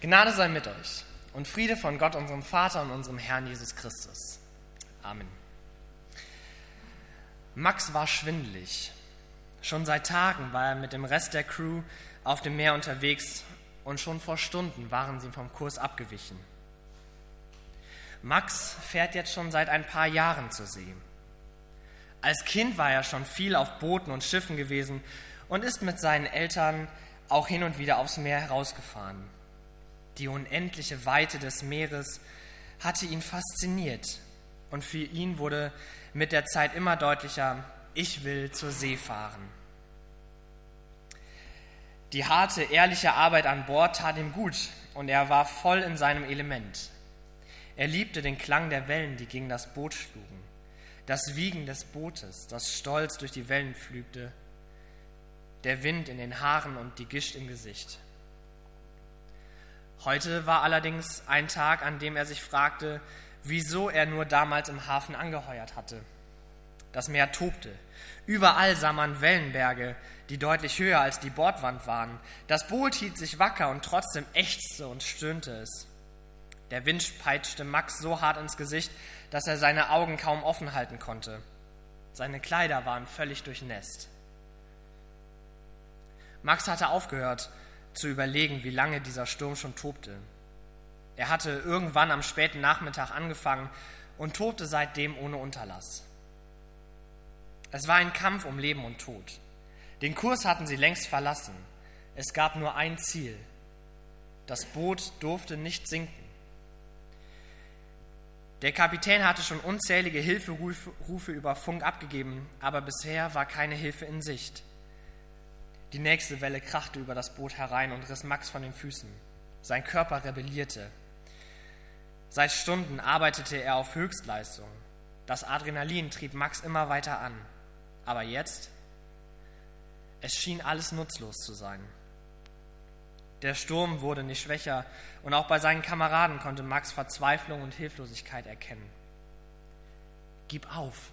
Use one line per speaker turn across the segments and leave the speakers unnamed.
Gnade sei mit euch und Friede von Gott, unserem Vater und unserem Herrn Jesus Christus. Amen. Max war schwindelig. Schon seit Tagen war er mit dem Rest der Crew auf dem Meer unterwegs und schon vor Stunden waren sie vom Kurs abgewichen. Max fährt jetzt schon seit ein paar Jahren zur See. Als Kind war er schon viel auf Booten und Schiffen gewesen und ist mit seinen Eltern auch hin und wieder aufs Meer herausgefahren. Die unendliche Weite des Meeres hatte ihn fasziniert und für ihn wurde mit der Zeit immer deutlicher, ich will zur See fahren. Die harte, ehrliche Arbeit an Bord tat ihm gut und er war voll in seinem Element. Er liebte den Klang der Wellen, die gegen das Boot schlugen, das Wiegen des Bootes, das stolz durch die Wellen pflügte, der Wind in den Haaren und die Gischt im Gesicht. Heute war allerdings ein Tag, an dem er sich fragte, wieso er nur damals im Hafen angeheuert hatte. Das Meer tobte. Überall sah man Wellenberge, die deutlich höher als die Bordwand waren. Das Boot hielt sich wacker und trotzdem ächzte und stöhnte es. Der Wind peitschte Max so hart ins Gesicht, dass er seine Augen kaum offen halten konnte. Seine Kleider waren völlig durchnässt. Max hatte aufgehört zu überlegen, wie lange dieser Sturm schon tobte. Er hatte irgendwann am späten Nachmittag angefangen und tobte seitdem ohne Unterlass. Es war ein Kampf um Leben und Tod. Den Kurs hatten sie längst verlassen. Es gab nur ein Ziel. Das Boot durfte nicht sinken. Der Kapitän hatte schon unzählige Hilferufe über Funk abgegeben, aber bisher war keine Hilfe in Sicht. Die nächste Welle krachte über das Boot herein und riss Max von den Füßen. Sein Körper rebellierte. Seit Stunden arbeitete er auf Höchstleistung. Das Adrenalin trieb Max immer weiter an. Aber jetzt? Es schien alles nutzlos zu sein. Der Sturm wurde nicht schwächer und auch bei seinen Kameraden konnte Max Verzweiflung und Hilflosigkeit erkennen. Gib auf,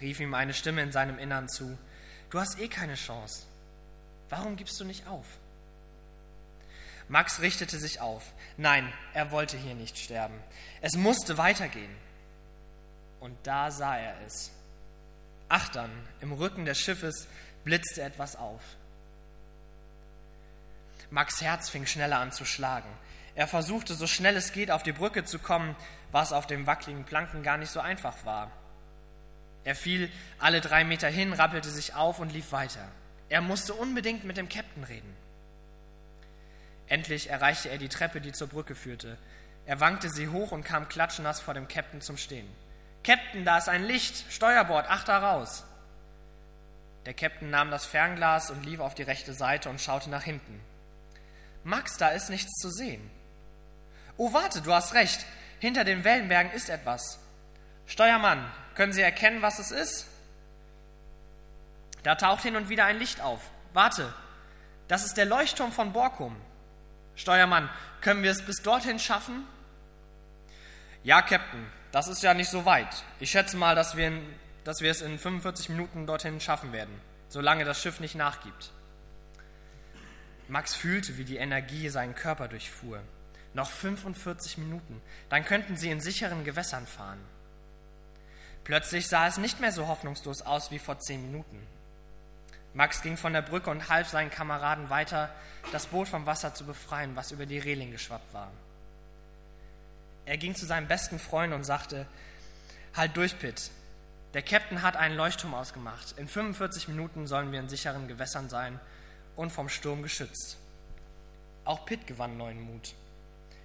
rief ihm eine Stimme in seinem Innern zu. Du hast eh keine Chance. Warum gibst du nicht auf? Max richtete sich auf. Nein, er wollte hier nicht sterben. Es musste weitergehen. Und da sah er es. Achtern, im Rücken des Schiffes blitzte etwas auf. Max Herz fing schneller an zu schlagen. Er versuchte, so schnell es geht, auf die Brücke zu kommen, was auf dem wackeligen Planken gar nicht so einfach war. Er fiel alle drei Meter hin, rappelte sich auf und lief weiter. Er musste unbedingt mit dem Käpt'n reden. Endlich erreichte er die Treppe, die zur Brücke führte. Er wankte sie hoch und kam klatschnass vor dem Käpt'n zum Stehen. Käpt'n, da ist ein Licht, Steuerbord, achter raus. Der Käpt'n nahm das Fernglas und lief auf die rechte Seite und schaute nach hinten. Max, da ist nichts zu sehen. Oh, warte, du hast recht. Hinter den Wellenbergen ist etwas. Steuermann, können Sie erkennen, was es ist? Da taucht hin und wieder ein Licht auf. Warte, das ist der Leuchtturm von Borkum. Steuermann, können wir es bis dorthin schaffen? Ja, Captain, das ist ja nicht so weit. Ich schätze mal, dass wir, dass wir es in 45 Minuten dorthin schaffen werden, solange das Schiff nicht nachgibt. Max fühlte, wie die Energie seinen Körper durchfuhr. Noch 45 Minuten, dann könnten sie in sicheren Gewässern fahren. Plötzlich sah es nicht mehr so hoffnungslos aus wie vor zehn Minuten. Max ging von der Brücke und half seinen Kameraden weiter, das Boot vom Wasser zu befreien, was über die Reling geschwappt war. Er ging zu seinem besten Freund und sagte, Halt durch, Pitt. Der Captain hat einen Leuchtturm ausgemacht. In 45 Minuten sollen wir in sicheren Gewässern sein und vom Sturm geschützt. Auch Pitt gewann neuen Mut.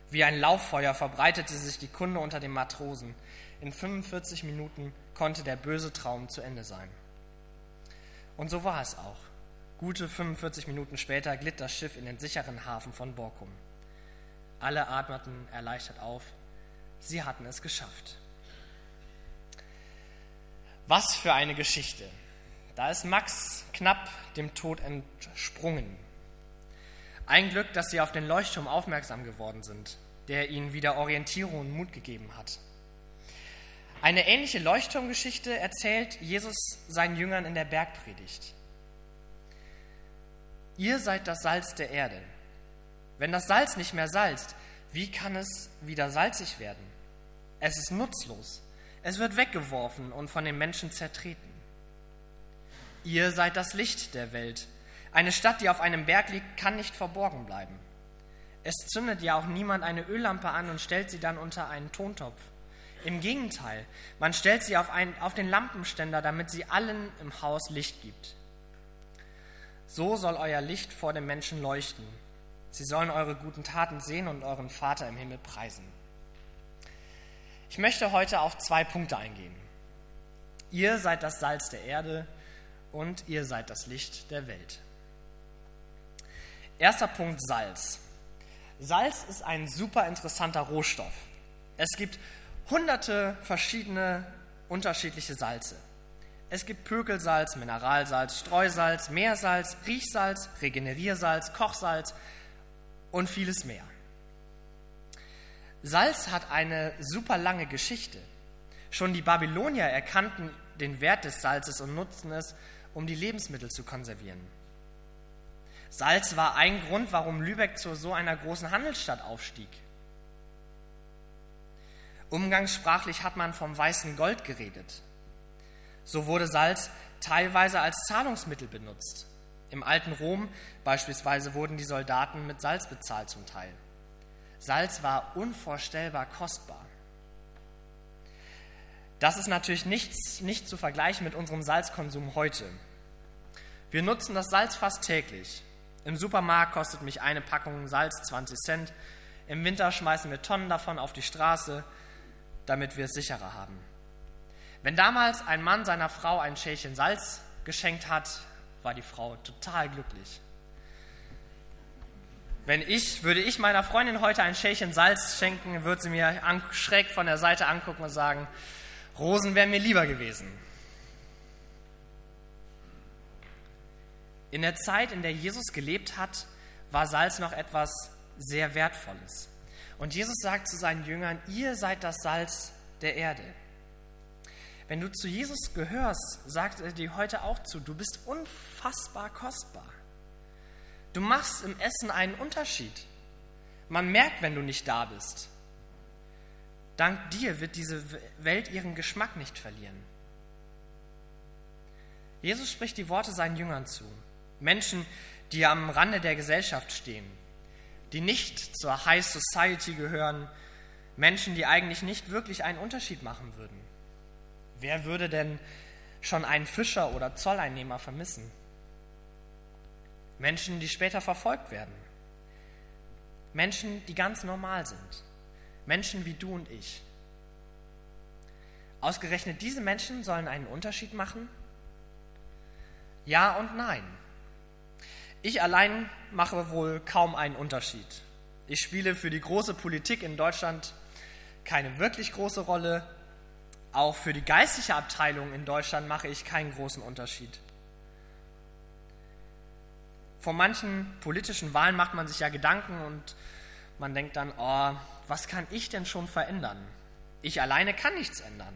Wie ein Lauffeuer verbreitete sich die Kunde unter den Matrosen. In 45 Minuten konnte der böse Traum zu Ende sein. Und so war es auch. Gute 45 Minuten später glitt das Schiff in den sicheren Hafen von Borkum. Alle atmeten erleichtert auf. Sie hatten es geschafft. Was für eine Geschichte. Da ist Max knapp dem Tod entsprungen. Ein Glück, dass sie auf den Leuchtturm aufmerksam geworden sind, der ihnen wieder Orientierung und Mut gegeben hat. Eine ähnliche Leuchtturmgeschichte erzählt Jesus seinen Jüngern in der Bergpredigt. Ihr seid das Salz der Erde. Wenn das Salz nicht mehr salzt, wie kann es wieder salzig werden? Es ist nutzlos. Es wird weggeworfen und von den Menschen zertreten. Ihr seid das Licht der Welt. Eine Stadt, die auf einem Berg liegt, kann nicht verborgen bleiben. Es zündet ja auch niemand eine Öllampe an und stellt sie dann unter einen Tontopf. Im Gegenteil, man stellt sie auf, ein, auf den Lampenständer, damit sie allen im Haus Licht gibt. So soll euer Licht vor den Menschen leuchten. Sie sollen eure guten Taten sehen und euren Vater im Himmel preisen. Ich möchte heute auf zwei Punkte eingehen. Ihr seid das Salz der Erde und ihr seid das Licht der Welt. Erster Punkt Salz. Salz ist ein super interessanter Rohstoff. Es gibt hunderte verschiedene unterschiedliche Salze. Es gibt Pökelsalz, Mineralsalz, Streusalz, Meersalz, Riechsalz, Regeneriersalz, Kochsalz und vieles mehr. Salz hat eine super lange Geschichte. Schon die Babylonier erkannten den Wert des Salzes und nutzten es, um die Lebensmittel zu konservieren. Salz war ein Grund, warum Lübeck zu so einer großen Handelsstadt aufstieg. Umgangssprachlich hat man vom weißen Gold geredet. So wurde Salz teilweise als Zahlungsmittel benutzt. Im alten Rom beispielsweise wurden die Soldaten mit Salz bezahlt zum Teil. Salz war unvorstellbar kostbar. Das ist natürlich nichts, nicht zu vergleichen mit unserem Salzkonsum heute. Wir nutzen das Salz fast täglich. Im Supermarkt kostet mich eine Packung Salz 20 Cent. Im Winter schmeißen wir Tonnen davon auf die Straße damit wir es sicherer haben. Wenn damals ein Mann seiner Frau ein Schälchen Salz geschenkt hat, war die Frau total glücklich. Wenn ich, würde ich meiner Freundin heute ein Schälchen Salz schenken, würde sie mir schräg von der Seite angucken und sagen, Rosen wären mir lieber gewesen. In der Zeit, in der Jesus gelebt hat, war Salz noch etwas sehr Wertvolles. Und Jesus sagt zu seinen Jüngern, ihr seid das Salz der Erde. Wenn du zu Jesus gehörst, sagt er dir heute auch zu, du bist unfassbar kostbar. Du machst im Essen einen Unterschied. Man merkt, wenn du nicht da bist. Dank dir wird diese Welt ihren Geschmack nicht verlieren. Jesus spricht die Worte seinen Jüngern zu. Menschen, die am Rande der Gesellschaft stehen, die nicht zur High Society gehören, Menschen, die eigentlich nicht wirklich einen Unterschied machen würden. Wer würde denn schon einen Fischer oder Zolleinnehmer vermissen? Menschen, die später verfolgt werden. Menschen, die ganz normal sind. Menschen wie du und ich. Ausgerechnet diese Menschen sollen einen Unterschied machen? Ja und nein. Ich allein mache wohl kaum einen Unterschied. Ich spiele für die große Politik in Deutschland keine wirklich große Rolle. Auch für die geistliche Abteilung in Deutschland mache ich keinen großen Unterschied. Vor manchen politischen Wahlen macht man sich ja Gedanken und man denkt dann, oh, was kann ich denn schon verändern? Ich alleine kann nichts ändern.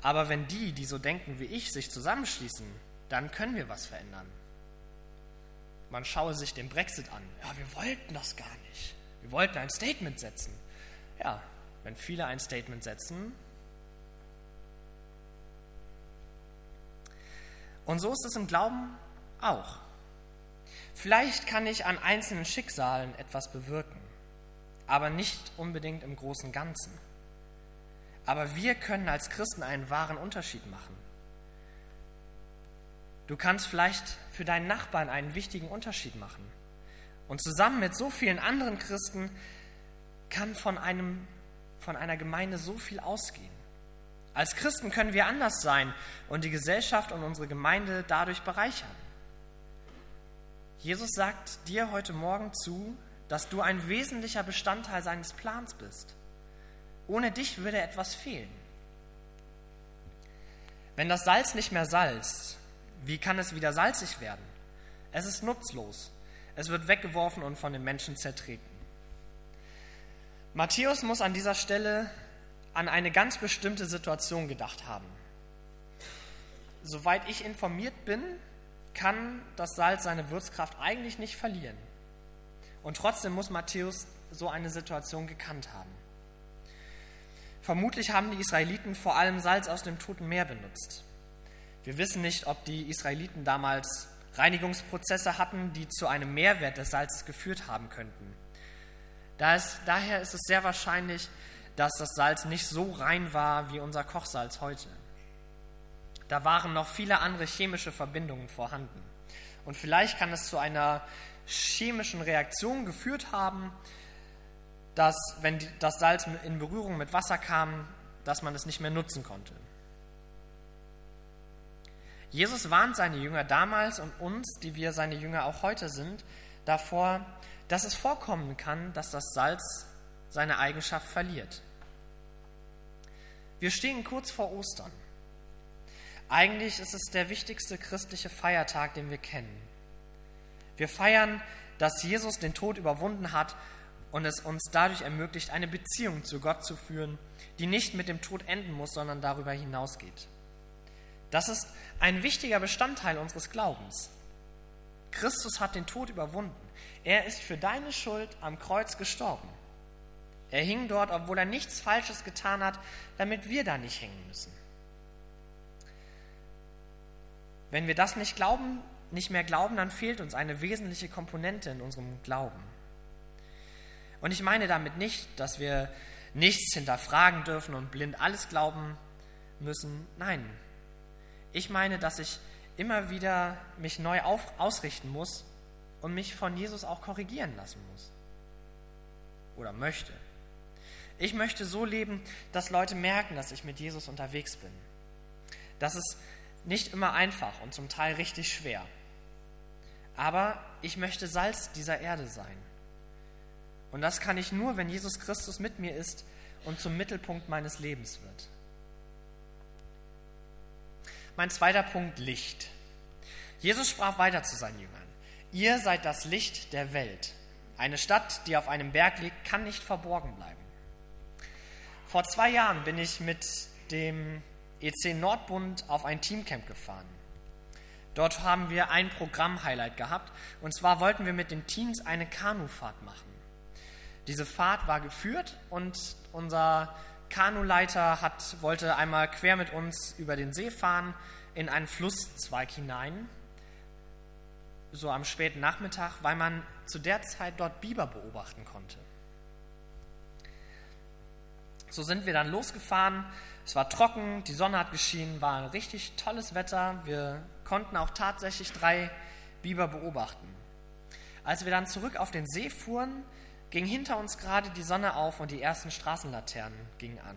Aber wenn die, die so denken wie ich, sich zusammenschließen, dann können wir was verändern man schaue sich den Brexit an. Ja, wir wollten das gar nicht. Wir wollten ein Statement setzen. Ja, wenn viele ein Statement setzen. Und so ist es im Glauben auch. Vielleicht kann ich an einzelnen Schicksalen etwas bewirken, aber nicht unbedingt im großen Ganzen. Aber wir können als Christen einen wahren Unterschied machen. Du kannst vielleicht für deinen Nachbarn einen wichtigen Unterschied machen. Und zusammen mit so vielen anderen Christen kann von, einem, von einer Gemeinde so viel ausgehen. Als Christen können wir anders sein und die Gesellschaft und unsere Gemeinde dadurch bereichern. Jesus sagt dir heute Morgen zu, dass du ein wesentlicher Bestandteil seines Plans bist. Ohne dich würde etwas fehlen. Wenn das Salz nicht mehr salzt, wie kann es wieder salzig werden? Es ist nutzlos. Es wird weggeworfen und von den Menschen zertreten. Matthäus muss an dieser Stelle an eine ganz bestimmte Situation gedacht haben. Soweit ich informiert bin, kann das Salz seine Würzkraft eigentlich nicht verlieren. Und trotzdem muss Matthäus so eine Situation gekannt haben. Vermutlich haben die Israeliten vor allem Salz aus dem Toten Meer benutzt. Wir wissen nicht, ob die Israeliten damals Reinigungsprozesse hatten, die zu einem Mehrwert des Salzes geführt haben könnten. daher ist es sehr wahrscheinlich, dass das Salz nicht so rein war wie unser Kochsalz heute. Da waren noch viele andere chemische Verbindungen vorhanden. Und vielleicht kann es zu einer chemischen Reaktion geführt haben, dass, wenn das Salz in Berührung mit Wasser kam, dass man es nicht mehr nutzen konnte. Jesus warnt seine Jünger damals und uns, die wir seine Jünger auch heute sind, davor, dass es vorkommen kann, dass das Salz seine Eigenschaft verliert. Wir stehen kurz vor Ostern. Eigentlich ist es der wichtigste christliche Feiertag, den wir kennen. Wir feiern, dass Jesus den Tod überwunden hat und es uns dadurch ermöglicht, eine Beziehung zu Gott zu führen, die nicht mit dem Tod enden muss, sondern darüber hinausgeht. Das ist ein wichtiger Bestandteil unseres Glaubens. Christus hat den Tod überwunden. Er ist für deine Schuld am Kreuz gestorben. Er hing dort, obwohl er nichts Falsches getan hat, damit wir da nicht hängen müssen. Wenn wir das nicht glauben, nicht mehr glauben, dann fehlt uns eine wesentliche Komponente in unserem Glauben. Und ich meine damit nicht, dass wir nichts hinterfragen dürfen und blind alles glauben müssen. Nein. Ich meine, dass ich immer wieder mich neu auf, ausrichten muss und mich von Jesus auch korrigieren lassen muss. Oder möchte. Ich möchte so leben, dass Leute merken, dass ich mit Jesus unterwegs bin. Das ist nicht immer einfach und zum Teil richtig schwer. Aber ich möchte Salz dieser Erde sein. Und das kann ich nur, wenn Jesus Christus mit mir ist und zum Mittelpunkt meines Lebens wird. Mein zweiter Punkt, Licht. Jesus sprach weiter zu seinen Jüngern. Ihr seid das Licht der Welt. Eine Stadt, die auf einem Berg liegt, kann nicht verborgen bleiben. Vor zwei Jahren bin ich mit dem EC Nordbund auf ein Teamcamp gefahren. Dort haben wir ein Programm-Highlight gehabt. Und zwar wollten wir mit den Teams eine Kanufahrt machen. Diese Fahrt war geführt und unser Kanuleiter hat, wollte einmal quer mit uns über den See fahren in einen Flusszweig hinein, so am späten Nachmittag, weil man zu der Zeit dort Biber beobachten konnte. So sind wir dann losgefahren. Es war trocken, die Sonne hat geschienen, war ein richtig tolles Wetter. Wir konnten auch tatsächlich drei Biber beobachten. Als wir dann zurück auf den See fuhren, ging hinter uns gerade die Sonne auf und die ersten Straßenlaternen gingen an.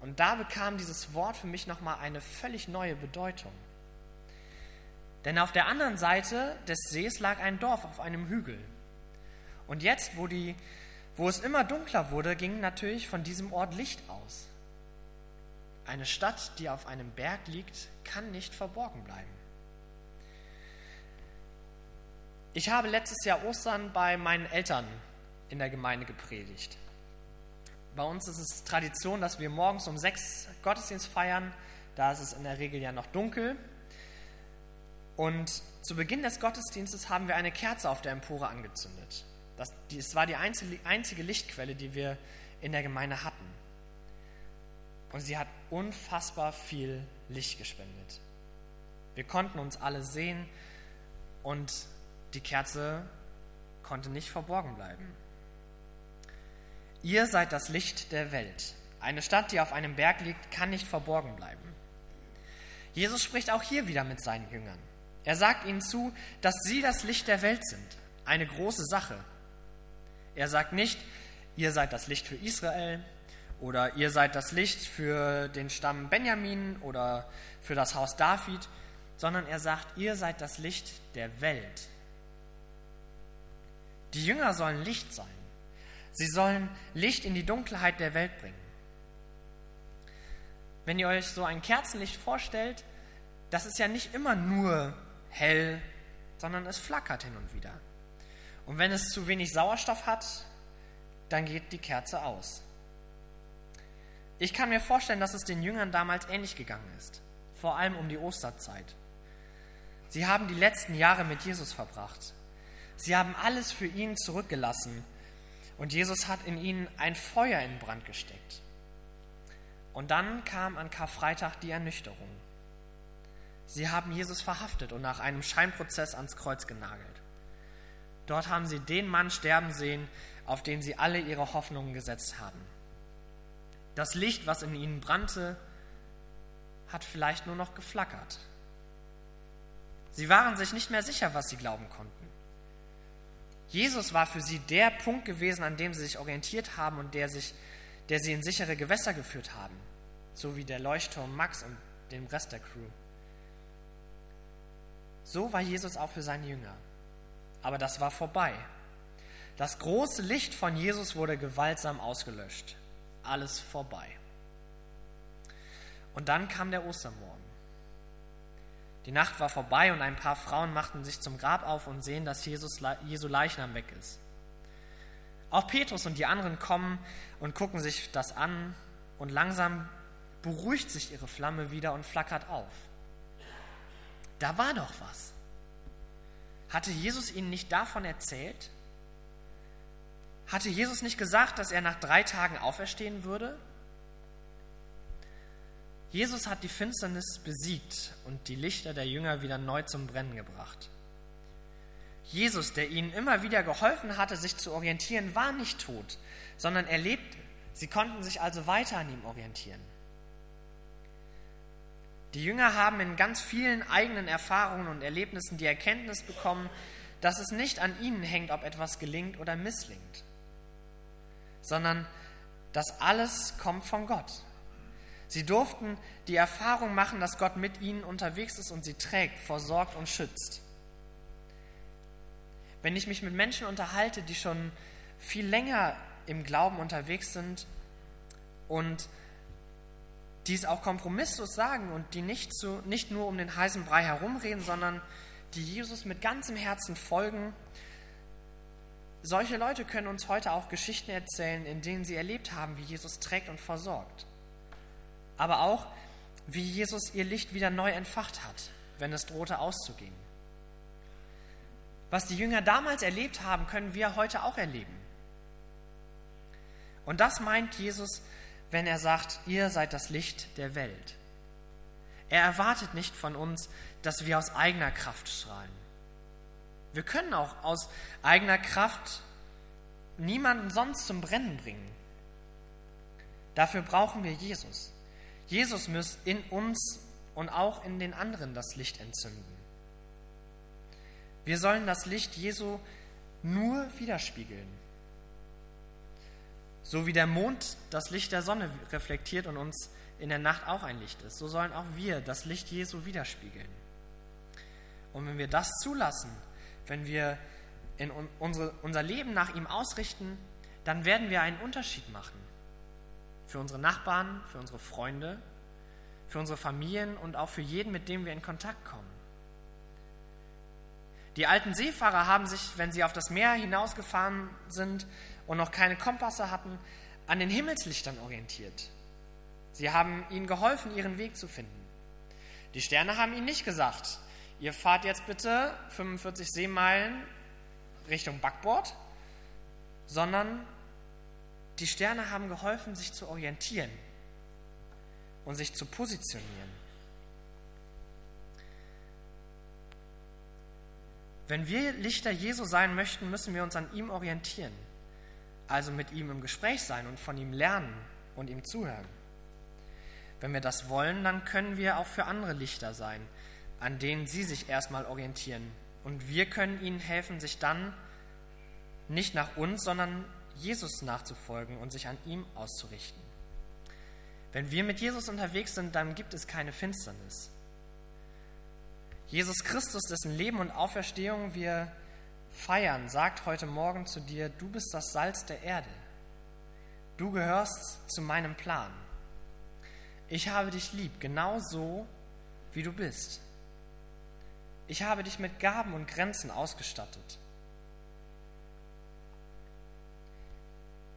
Und da bekam dieses Wort für mich nochmal eine völlig neue Bedeutung. Denn auf der anderen Seite des Sees lag ein Dorf auf einem Hügel. Und jetzt, wo die wo es immer dunkler wurde, ging natürlich von diesem Ort Licht aus. Eine Stadt, die auf einem Berg liegt, kann nicht verborgen bleiben. Ich habe letztes Jahr Ostern bei meinen Eltern in der Gemeinde gepredigt. Bei uns ist es Tradition, dass wir morgens um sechs Gottesdienst feiern. Da ist es in der Regel ja noch dunkel. Und zu Beginn des Gottesdienstes haben wir eine Kerze auf der Empore angezündet. Das, es war die einzige Lichtquelle, die wir in der Gemeinde hatten. Und sie hat unfassbar viel Licht gespendet. Wir konnten uns alle sehen und die Kerze konnte nicht verborgen bleiben. Ihr seid das Licht der Welt. Eine Stadt, die auf einem Berg liegt, kann nicht verborgen bleiben. Jesus spricht auch hier wieder mit seinen Jüngern. Er sagt ihnen zu, dass sie das Licht der Welt sind. Eine große Sache. Er sagt nicht, ihr seid das Licht für Israel oder ihr seid das Licht für den Stamm Benjamin oder für das Haus David, sondern er sagt, ihr seid das Licht der Welt. Die Jünger sollen Licht sein. Sie sollen Licht in die Dunkelheit der Welt bringen. Wenn ihr euch so ein Kerzenlicht vorstellt, das ist ja nicht immer nur hell, sondern es flackert hin und wieder. Und wenn es zu wenig Sauerstoff hat, dann geht die Kerze aus. Ich kann mir vorstellen, dass es den Jüngern damals ähnlich gegangen ist, vor allem um die Osterzeit. Sie haben die letzten Jahre mit Jesus verbracht. Sie haben alles für ihn zurückgelassen und Jesus hat in ihnen ein Feuer in Brand gesteckt. Und dann kam an Karfreitag die Ernüchterung. Sie haben Jesus verhaftet und nach einem Scheinprozess ans Kreuz genagelt. Dort haben sie den Mann sterben sehen, auf den sie alle ihre Hoffnungen gesetzt haben. Das Licht, was in ihnen brannte, hat vielleicht nur noch geflackert. Sie waren sich nicht mehr sicher, was sie glauben konnten. Jesus war für sie der Punkt gewesen, an dem sie sich orientiert haben und der, sich, der sie in sichere Gewässer geführt haben, so wie der Leuchtturm Max und dem Rest der Crew. So war Jesus auch für seine Jünger. Aber das war vorbei. Das große Licht von Jesus wurde gewaltsam ausgelöscht. Alles vorbei. Und dann kam der Ostermorgen. Die Nacht war vorbei und ein paar Frauen machten sich zum Grab auf und sehen, dass Jesus, Jesu Leichnam weg ist. Auch Petrus und die anderen kommen und gucken sich das an und langsam beruhigt sich ihre Flamme wieder und flackert auf. Da war doch was. Hatte Jesus ihnen nicht davon erzählt? Hatte Jesus nicht gesagt, dass er nach drei Tagen auferstehen würde? Jesus hat die Finsternis besiegt und die Lichter der Jünger wieder neu zum Brennen gebracht. Jesus, der ihnen immer wieder geholfen hatte, sich zu orientieren, war nicht tot, sondern er lebte. Sie konnten sich also weiter an ihm orientieren. Die Jünger haben in ganz vielen eigenen Erfahrungen und Erlebnissen die Erkenntnis bekommen, dass es nicht an ihnen hängt, ob etwas gelingt oder misslingt, sondern dass alles kommt von Gott. Sie durften die Erfahrung machen, dass Gott mit ihnen unterwegs ist und sie trägt, versorgt und schützt. Wenn ich mich mit Menschen unterhalte, die schon viel länger im Glauben unterwegs sind und die es auch kompromisslos sagen und die nicht, zu, nicht nur um den heißen Brei herumreden, sondern die Jesus mit ganzem Herzen folgen, solche Leute können uns heute auch Geschichten erzählen, in denen sie erlebt haben, wie Jesus trägt und versorgt aber auch, wie Jesus ihr Licht wieder neu entfacht hat, wenn es drohte auszugehen. Was die Jünger damals erlebt haben, können wir heute auch erleben. Und das meint Jesus, wenn er sagt, ihr seid das Licht der Welt. Er erwartet nicht von uns, dass wir aus eigener Kraft strahlen. Wir können auch aus eigener Kraft niemanden sonst zum Brennen bringen. Dafür brauchen wir Jesus. Jesus muss in uns und auch in den anderen das Licht entzünden. Wir sollen das Licht Jesu nur widerspiegeln. So wie der Mond das Licht der Sonne reflektiert und uns in der Nacht auch ein Licht ist, so sollen auch wir das Licht Jesu widerspiegeln. Und wenn wir das zulassen, wenn wir in unsere, unser Leben nach ihm ausrichten, dann werden wir einen Unterschied machen für unsere Nachbarn, für unsere Freunde, für unsere Familien und auch für jeden, mit dem wir in Kontakt kommen. Die alten Seefahrer haben sich, wenn sie auf das Meer hinausgefahren sind und noch keine Kompasse hatten, an den Himmelslichtern orientiert. Sie haben ihnen geholfen, ihren Weg zu finden. Die Sterne haben ihnen nicht gesagt, ihr fahrt jetzt bitte 45 Seemeilen Richtung Backbord, sondern die Sterne haben geholfen, sich zu orientieren und sich zu positionieren. Wenn wir Lichter Jesu sein möchten, müssen wir uns an ihm orientieren, also mit ihm im Gespräch sein und von ihm lernen und ihm zuhören. Wenn wir das wollen, dann können wir auch für andere Lichter sein, an denen sie sich erstmal orientieren. Und wir können ihnen helfen, sich dann nicht nach uns, sondern Jesus nachzufolgen und sich an ihm auszurichten. Wenn wir mit Jesus unterwegs sind, dann gibt es keine Finsternis. Jesus Christus, dessen Leben und Auferstehung wir feiern, sagt heute Morgen zu dir, du bist das Salz der Erde. Du gehörst zu meinem Plan. Ich habe dich lieb, genau so, wie du bist. Ich habe dich mit Gaben und Grenzen ausgestattet.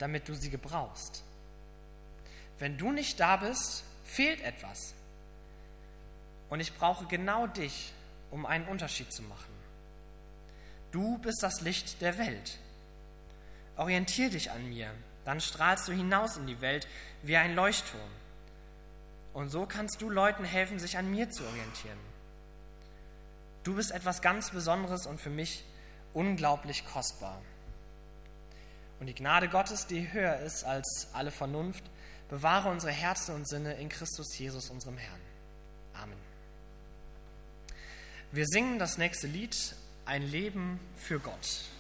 Damit du sie gebrauchst. Wenn du nicht da bist, fehlt etwas. Und ich brauche genau dich, um einen Unterschied zu machen. Du bist das Licht der Welt. Orientier dich an mir, dann strahlst du hinaus in die Welt wie ein Leuchtturm. Und so kannst du Leuten helfen, sich an mir zu orientieren. Du bist etwas ganz Besonderes und für mich unglaublich kostbar. Und die Gnade Gottes, die höher ist als alle Vernunft, bewahre unsere Herzen und Sinne in Christus Jesus, unserem Herrn. Amen. Wir singen das nächste Lied, Ein Leben für Gott.